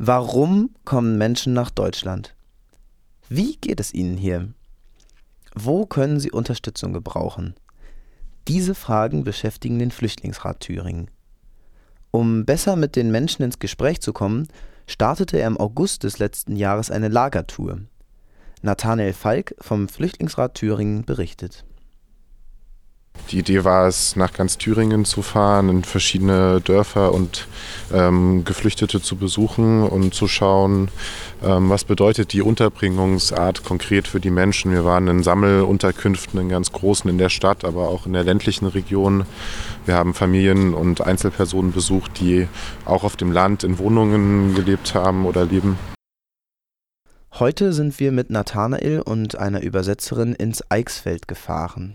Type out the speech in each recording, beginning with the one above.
Warum kommen Menschen nach Deutschland? Wie geht es ihnen hier? Wo können sie Unterstützung gebrauchen? Diese Fragen beschäftigen den Flüchtlingsrat Thüringen. Um besser mit den Menschen ins Gespräch zu kommen, startete er im August des letzten Jahres eine Lagertour. Nathanael Falk vom Flüchtlingsrat Thüringen berichtet. Die Idee war es, nach ganz Thüringen zu fahren, in verschiedene Dörfer und ähm, Geflüchtete zu besuchen und zu schauen, ähm, was bedeutet die Unterbringungsart konkret für die Menschen. Wir waren in Sammelunterkünften, in ganz großen in der Stadt, aber auch in der ländlichen Region. Wir haben Familien und Einzelpersonen besucht, die auch auf dem Land in Wohnungen gelebt haben oder leben. Heute sind wir mit Nathanael und einer Übersetzerin ins Eichsfeld gefahren.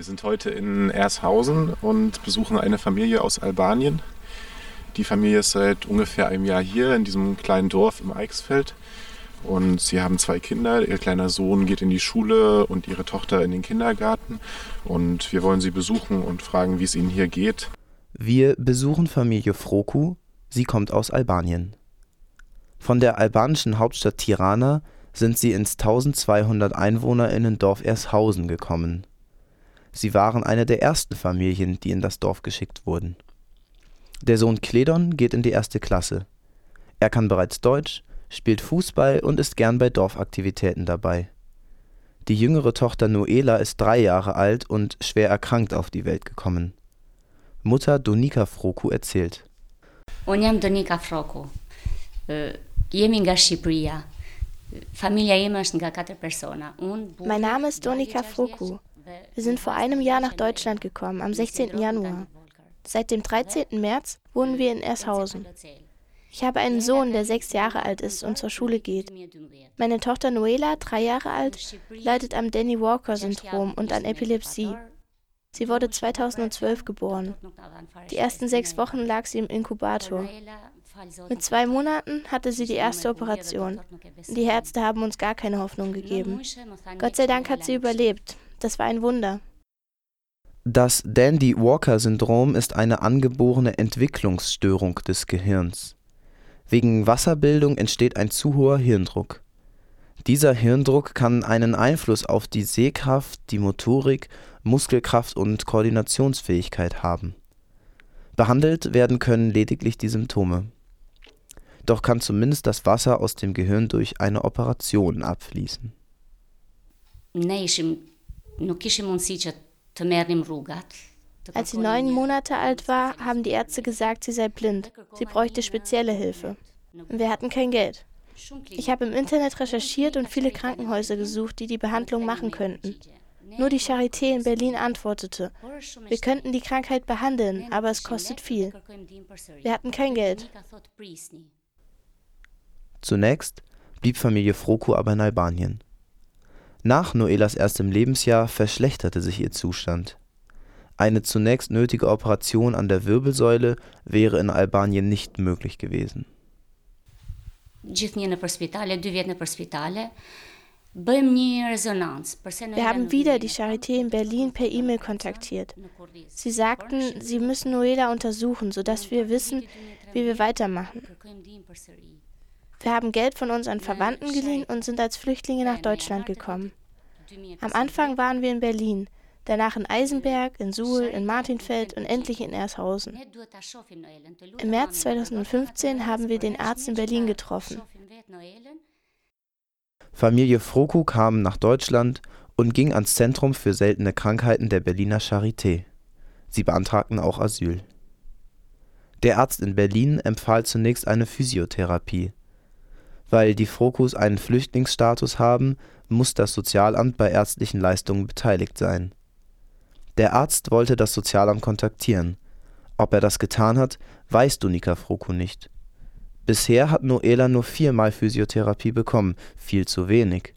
Wir sind heute in Ershausen und besuchen eine Familie aus Albanien. Die Familie ist seit ungefähr einem Jahr hier in diesem kleinen Dorf im Eichsfeld. Und sie haben zwei Kinder. Ihr kleiner Sohn geht in die Schule und ihre Tochter in den Kindergarten. Und wir wollen sie besuchen und fragen, wie es ihnen hier geht. Wir besuchen Familie Froku. Sie kommt aus Albanien. Von der albanischen Hauptstadt Tirana sind sie ins 1200 EinwohnerInnen Dorf Ershausen gekommen. Sie waren eine der ersten Familien, die in das Dorf geschickt wurden. Der Sohn Kledon geht in die erste Klasse. Er kann bereits Deutsch, spielt Fußball und ist gern bei Dorfaktivitäten dabei. Die jüngere Tochter Noela ist drei Jahre alt und schwer erkrankt auf die Welt gekommen. Mutter Donika Froku erzählt. Unë jam Donika Froku. Ë, Jemi nga Shqipëria. Familia ime është nga katër persona. Mein Name ist Donika Froku. Wir sind vor einem Jahr nach Deutschland gekommen, am 16. Januar. Seit dem 13. März wohnen wir in Ershausen. Ich habe einen Sohn, der sechs Jahre alt ist und zur Schule geht. Meine Tochter Noela, drei Jahre alt, leidet am Danny Walker-Syndrom und an Epilepsie. Sie wurde 2012 geboren. Die ersten sechs Wochen lag sie im Inkubator. Mit zwei Monaten hatte sie die erste Operation. Die Ärzte haben uns gar keine Hoffnung gegeben. Gott sei Dank hat sie überlebt. Das war ein Wunder. Das Dandy-Walker-Syndrom ist eine angeborene Entwicklungsstörung des Gehirns. Wegen Wasserbildung entsteht ein zu hoher Hirndruck. Dieser Hirndruck kann einen Einfluss auf die Sehkraft, die Motorik, Muskelkraft und Koordinationsfähigkeit haben. Behandelt werden können lediglich die Symptome. Doch kann zumindest das Wasser aus dem Gehirn durch eine Operation abfließen. ne ishim nuk kishim mundësi që të merrnim rrugat. të Als sie neun Monate alt war, haben die Ärzte gesagt, sie sei blind. Sie bräuchte spezielle Hilfe. Wir hatten kein Geld. Ich habe im Internet recherchiert und viele Krankenhäuser gesucht, die die Behandlung machen könnten. Nur die Charité in Berlin antwortete, wir könnten die Krankheit behandeln, aber es kostet viel. Wir hatten kein Geld. Zunächst blieb Familie Froku aber in Albanien. Nach Noelas erstem Lebensjahr verschlechterte sich ihr Zustand. Eine zunächst nötige Operation an der Wirbelsäule wäre in Albanien nicht möglich gewesen. Wir haben wieder die Charité in Berlin per E-Mail kontaktiert. Sie sagten, sie müssen Noela untersuchen, sodass wir wissen, wie wir weitermachen. Wir haben Geld von unseren Verwandten geliehen und sind als Flüchtlinge nach Deutschland gekommen. Am Anfang waren wir in Berlin, danach in Eisenberg, in Suhl, in Martinfeld und endlich in Ershausen. Im März 2015 haben wir den Arzt in Berlin getroffen. Familie Froku kam nach Deutschland und ging ans Zentrum für seltene Krankheiten der Berliner Charité. Sie beantragten auch Asyl. Der Arzt in Berlin empfahl zunächst eine Physiotherapie. Weil die Frokus einen Flüchtlingsstatus haben, muss das Sozialamt bei ärztlichen Leistungen beteiligt sein. Der Arzt wollte das Sozialamt kontaktieren. Ob er das getan hat, weiß Dunika Froku nicht. Bisher hat Noela nur viermal Physiotherapie bekommen, viel zu wenig.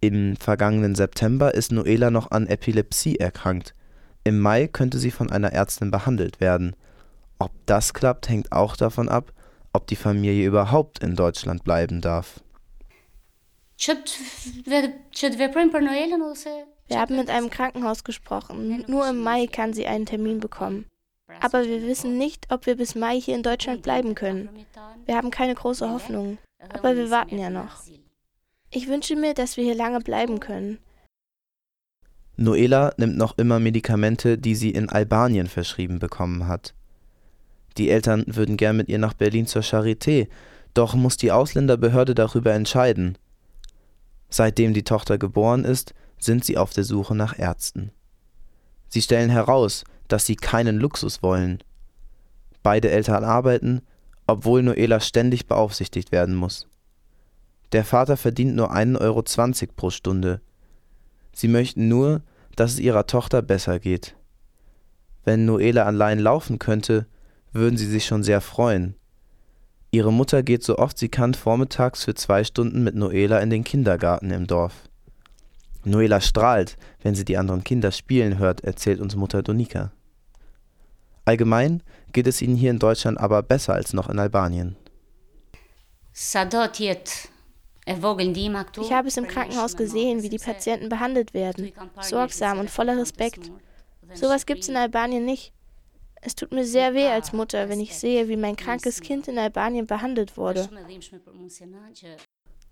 Im vergangenen September ist Noela noch an Epilepsie erkrankt. Im Mai könnte sie von einer Ärztin behandelt werden. Ob das klappt, hängt auch davon ab, ob die Familie überhaupt in Deutschland bleiben darf. Wir haben mit einem Krankenhaus gesprochen. Nur im Mai kann sie einen Termin bekommen. Aber wir wissen nicht, ob wir bis Mai hier in Deutschland bleiben können. Wir haben keine große Hoffnung, aber wir warten ja noch. Ich wünsche mir, dass wir hier lange bleiben können. Noela nimmt noch immer Medikamente, die sie in Albanien verschrieben bekommen hat. Die Eltern würden gern mit ihr nach Berlin zur Charité, doch muss die Ausländerbehörde darüber entscheiden. Seitdem die Tochter geboren ist, sind sie auf der Suche nach Ärzten. Sie stellen heraus, dass sie keinen Luxus wollen. Beide Eltern arbeiten, obwohl Noela ständig beaufsichtigt werden muss. Der Vater verdient nur 1,20 Euro pro Stunde. Sie möchten nur, dass es ihrer Tochter besser geht. Wenn Noela allein laufen könnte, würden sie sich schon sehr freuen. Ihre Mutter geht so oft sie kann vormittags für zwei Stunden mit Noela in den Kindergarten im Dorf. Noela strahlt, wenn sie die anderen Kinder spielen hört, erzählt uns Mutter Donika. Allgemein geht es ihnen hier in Deutschland aber besser als noch in Albanien. Ich habe es im Krankenhaus gesehen, wie die Patienten behandelt werden, sorgsam und voller Respekt. Sowas gibt es in Albanien nicht. Es tut mir sehr weh als Mutter, wenn ich sehe, wie mein krankes Kind in Albanien behandelt wurde.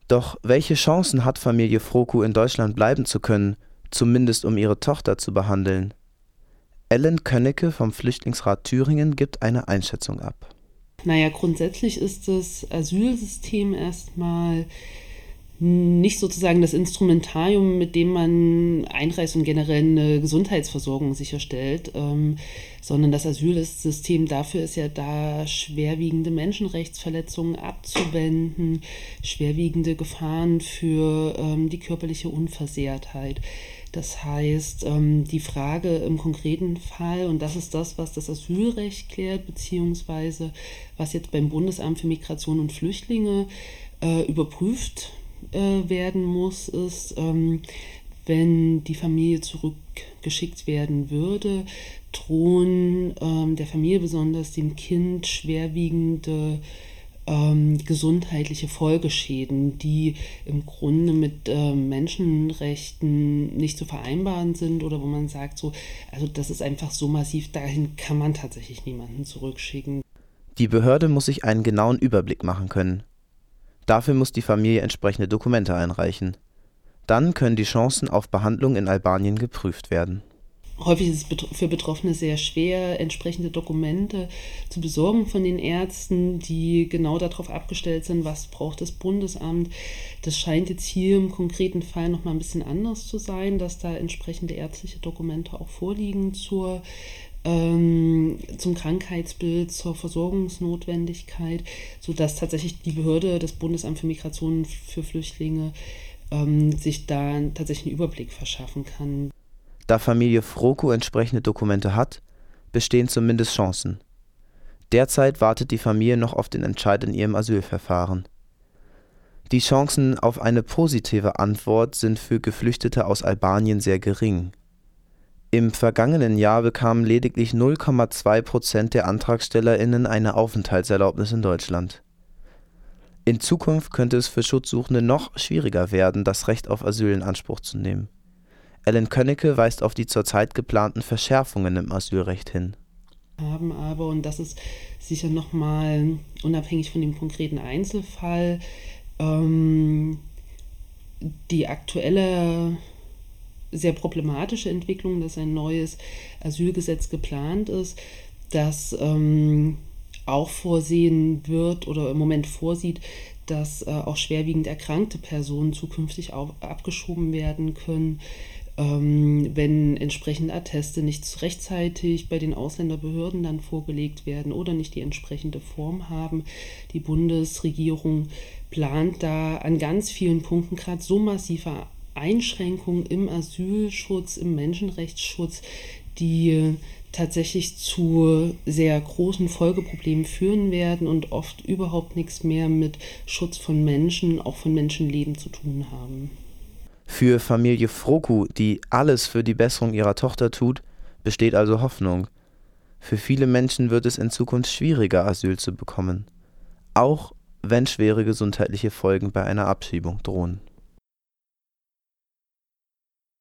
Doch welche Chancen hat Familie Froku in Deutschland bleiben zu können, zumindest um ihre Tochter zu behandeln? Ellen Könnecke vom Flüchtlingsrat Thüringen gibt eine Einschätzung ab. Naja, grundsätzlich ist das Asylsystem erstmal nicht sozusagen das Instrumentarium, mit dem man einreist und generell eine Gesundheitsversorgung sicherstellt, ähm, sondern das Asylsystem dafür ist ja da, schwerwiegende Menschenrechtsverletzungen abzuwenden, schwerwiegende Gefahren für ähm, die körperliche Unversehrtheit. Das heißt, ähm, die Frage im konkreten Fall, und das ist das, was das Asylrecht klärt, beziehungsweise was jetzt beim Bundesamt für Migration und Flüchtlinge äh, überprüft äh, werden muss, ist, ähm, wenn die Familie zurückgeschickt werden würde, drohen ähm, der Familie, besonders dem Kind, schwerwiegende ähm, gesundheitliche Folgeschäden, die im Grunde mit äh, Menschenrechten nicht zu vereinbaren sind oder wo man sagt, so, also das ist einfach so massiv, dahin kann man tatsächlich niemanden zurückschicken. Die Behörde muss sich einen genauen Überblick machen können. Dafür muss die Familie entsprechende Dokumente einreichen. Dann können die Chancen auf Behandlung in Albanien geprüft werden. Häufig ist es für Betroffene sehr schwer, entsprechende Dokumente zu besorgen von den Ärzten, die genau darauf abgestellt sind, was braucht das Bundesamt. Das scheint jetzt hier im konkreten Fall noch mal ein bisschen anders zu sein, dass da entsprechende ärztliche Dokumente auch vorliegen zur ähm, zum Krankheitsbild, zur Versorgungsnotwendigkeit, sodass tatsächlich die Behörde, das Bundesamt für Migration für Flüchtlinge, ähm, sich da tatsächlich einen Überblick verschaffen kann. Da Familie Froku entsprechende Dokumente hat, bestehen zumindest Chancen. Derzeit wartet die Familie noch auf den Entscheid in ihrem Asylverfahren. Die Chancen auf eine positive Antwort sind für Geflüchtete aus Albanien sehr gering. Im vergangenen Jahr bekamen lediglich 0,2 Prozent der AntragstellerInnen eine Aufenthaltserlaubnis in Deutschland. In Zukunft könnte es für Schutzsuchende noch schwieriger werden, das Recht auf Asyl in Anspruch zu nehmen. Ellen Könnecke weist auf die zurzeit geplanten Verschärfungen im Asylrecht hin. Haben aber, und das ist sicher nochmal unabhängig von dem konkreten Einzelfall, ähm, die aktuelle sehr problematische Entwicklung, dass ein neues Asylgesetz geplant ist, das ähm, auch vorsehen wird oder im Moment vorsieht, dass äh, auch schwerwiegend erkrankte Personen zukünftig auch abgeschoben werden können, ähm, wenn entsprechende Atteste nicht rechtzeitig bei den Ausländerbehörden dann vorgelegt werden oder nicht die entsprechende Form haben. Die Bundesregierung plant da an ganz vielen Punkten gerade so massive Einschränkungen im Asylschutz, im Menschenrechtsschutz, die tatsächlich zu sehr großen Folgeproblemen führen werden und oft überhaupt nichts mehr mit Schutz von Menschen, auch von Menschenleben zu tun haben. Für Familie Froku, die alles für die Besserung ihrer Tochter tut, besteht also Hoffnung. Für viele Menschen wird es in Zukunft schwieriger, Asyl zu bekommen, auch wenn schwere gesundheitliche Folgen bei einer Abschiebung drohen.